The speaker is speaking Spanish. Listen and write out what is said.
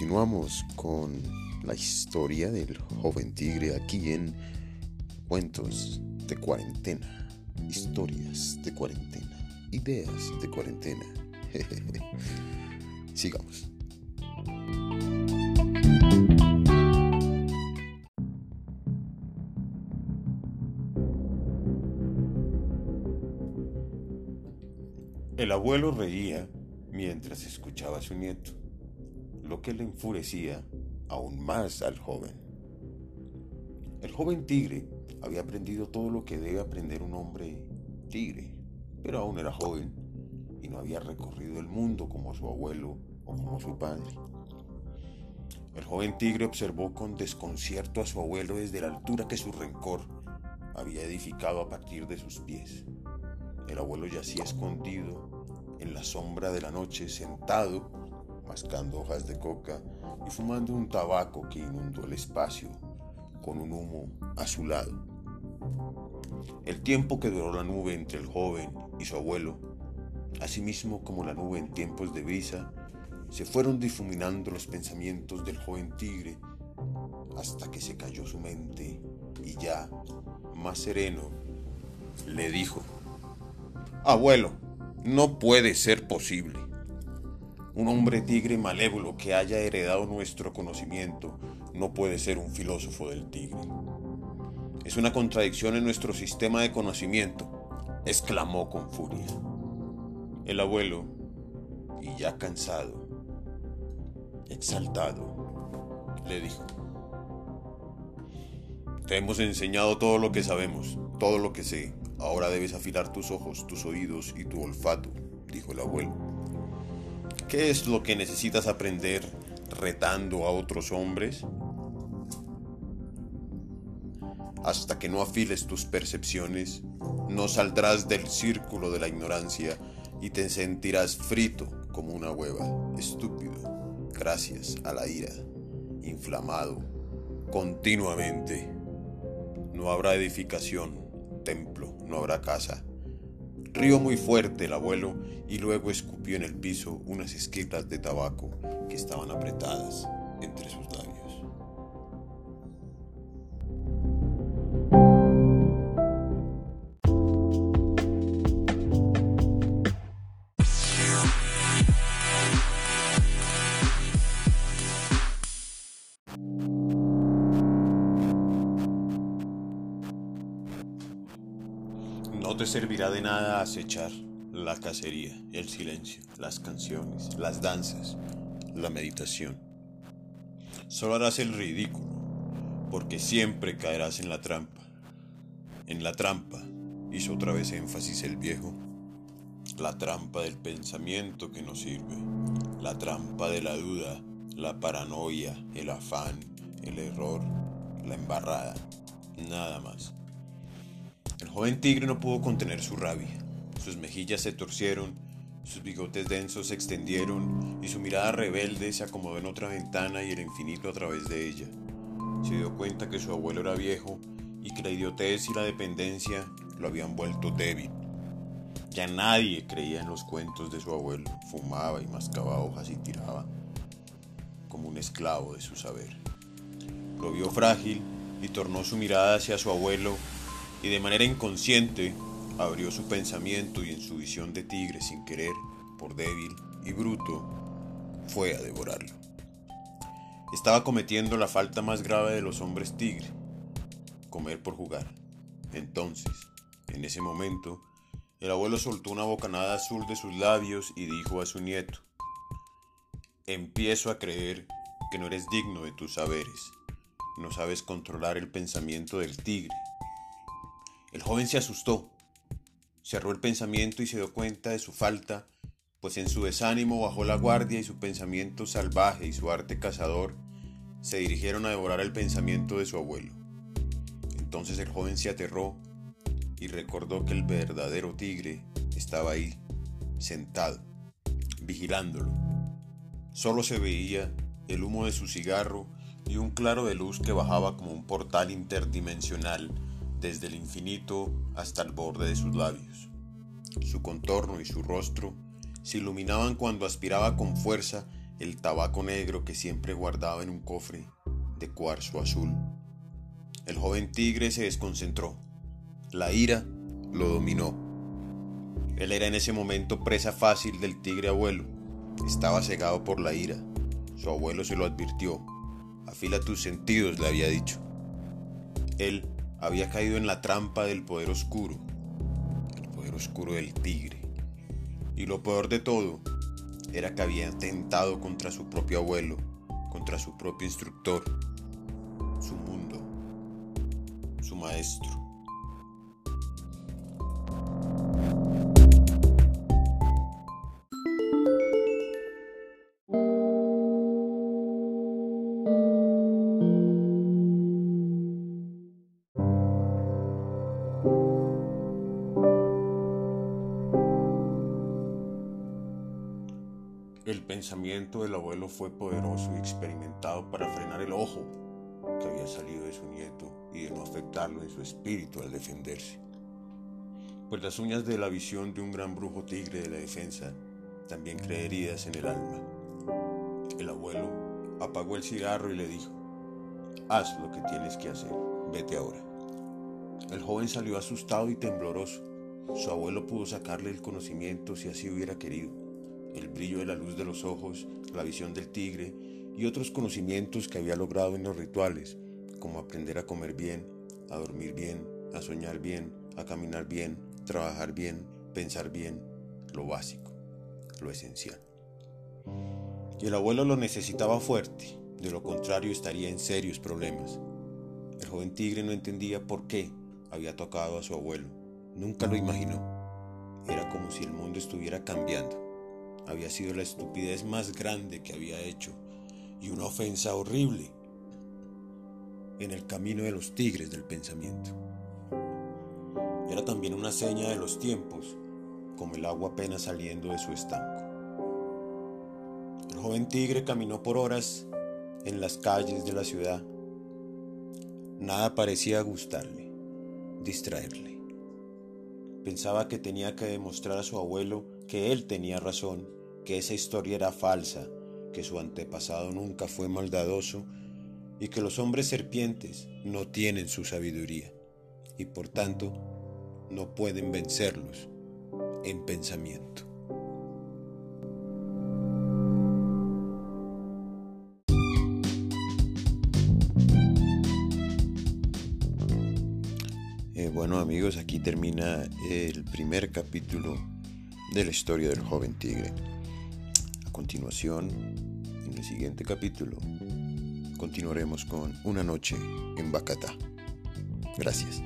continuamos con la historia del joven tigre aquí en Cuentos de cuarentena, historias de cuarentena, ideas de cuarentena. Sigamos. El abuelo reía mientras escuchaba a su nieto, lo que le enfurecía aún más al joven. El joven tigre había aprendido todo lo que debe aprender un hombre tigre, pero aún era joven y no había recorrido el mundo como su abuelo o como su padre. El joven tigre observó con desconcierto a su abuelo desde la altura que su rencor había edificado a partir de sus pies. El abuelo yacía escondido en la sombra de la noche, sentado, mascando hojas de coca y fumando un tabaco que inundó el espacio con un humo azulado. El tiempo que duró la nube entre el joven y su abuelo, asimismo como la nube en tiempos de brisa, se fueron difuminando los pensamientos del joven tigre hasta que se cayó su mente y ya, más sereno, le dijo, Abuelo, no puede ser posible. Un hombre tigre malévolo que haya heredado nuestro conocimiento no puede ser un filósofo del tigre. Es una contradicción en nuestro sistema de conocimiento, exclamó con furia. El abuelo, y ya cansado, exaltado, le dijo, Te hemos enseñado todo lo que sabemos, todo lo que sé. Ahora debes afilar tus ojos, tus oídos y tu olfato, dijo el abuelo. ¿Qué es lo que necesitas aprender retando a otros hombres? Hasta que no afiles tus percepciones, no saldrás del círculo de la ignorancia y te sentirás frito como una hueva, estúpido, gracias a la ira, inflamado, continuamente. No habrá edificación, templo, no habrá casa. Rió muy fuerte el abuelo y luego escupió en el piso unas esquitas de tabaco que estaban apretadas entre sus labios. Te servirá de nada acechar la cacería, el silencio, las canciones, las danzas, la meditación. Solo harás el ridículo, porque siempre caerás en la trampa. En la trampa, hizo otra vez énfasis el viejo, la trampa del pensamiento que no sirve, la trampa de la duda, la paranoia, el afán, el error, la embarrada, nada más. El joven tigre no pudo contener su rabia. Sus mejillas se torcieron, sus bigotes densos se extendieron y su mirada rebelde se acomodó en otra ventana y el infinito a través de ella. Se dio cuenta que su abuelo era viejo y que la idiotez y la dependencia lo habían vuelto débil. Ya nadie creía en los cuentos de su abuelo. Fumaba y mascaba hojas y tiraba como un esclavo de su saber. Lo vio frágil y tornó su mirada hacia su abuelo y de manera inconsciente abrió su pensamiento y en su visión de tigre sin querer, por débil y bruto, fue a devorarlo. Estaba cometiendo la falta más grave de los hombres tigre, comer por jugar. Entonces, en ese momento, el abuelo soltó una bocanada azul de sus labios y dijo a su nieto, empiezo a creer que no eres digno de tus saberes, no sabes controlar el pensamiento del tigre el joven se asustó, cerró el pensamiento y se dio cuenta de su falta, pues en su desánimo bajó la guardia y su pensamiento salvaje y su arte cazador se dirigieron a devorar el pensamiento de su abuelo. Entonces el joven se aterró y recordó que el verdadero tigre estaba ahí, sentado, vigilándolo. Solo se veía el humo de su cigarro y un claro de luz que bajaba como un portal interdimensional desde el infinito hasta el borde de sus labios. Su contorno y su rostro se iluminaban cuando aspiraba con fuerza el tabaco negro que siempre guardaba en un cofre de cuarzo azul. El joven tigre se desconcentró. La ira lo dominó. Él era en ese momento presa fácil del tigre abuelo. Estaba cegado por la ira. Su abuelo se lo advirtió. Afila tus sentidos, le había dicho. Él había caído en la trampa del poder oscuro, el poder oscuro del tigre. Y lo peor de todo era que había atentado contra su propio abuelo, contra su propio instructor, su mundo, su maestro. El pensamiento del abuelo fue poderoso y experimentado para frenar el ojo que había salido de su nieto y de no afectarlo en su espíritu al defenderse. Pues las uñas de la visión de un gran brujo tigre de la defensa también creen heridas en el alma. El abuelo apagó el cigarro y le dijo, haz lo que tienes que hacer, vete ahora. El joven salió asustado y tembloroso. Su abuelo pudo sacarle el conocimiento si así hubiera querido el brillo de la luz de los ojos, la visión del tigre y otros conocimientos que había logrado en los rituales, como aprender a comer bien, a dormir bien, a soñar bien, a caminar bien, trabajar bien, pensar bien, lo básico, lo esencial. Y el abuelo lo necesitaba fuerte, de lo contrario estaría en serios problemas. El joven tigre no entendía por qué había tocado a su abuelo, nunca lo imaginó. Era como si el mundo estuviera cambiando había sido la estupidez más grande que había hecho y una ofensa horrible en el camino de los tigres del pensamiento. Era también una seña de los tiempos, como el agua apenas saliendo de su estanco. El joven tigre caminó por horas en las calles de la ciudad. Nada parecía gustarle, distraerle. Pensaba que tenía que demostrar a su abuelo que él tenía razón, que esa historia era falsa, que su antepasado nunca fue maldadoso y que los hombres serpientes no tienen su sabiduría y por tanto no pueden vencerlos en pensamiento. Amigos, aquí termina el primer capítulo de la historia del joven tigre. A continuación, en el siguiente capítulo, continuaremos con Una noche en Bacatá. Gracias.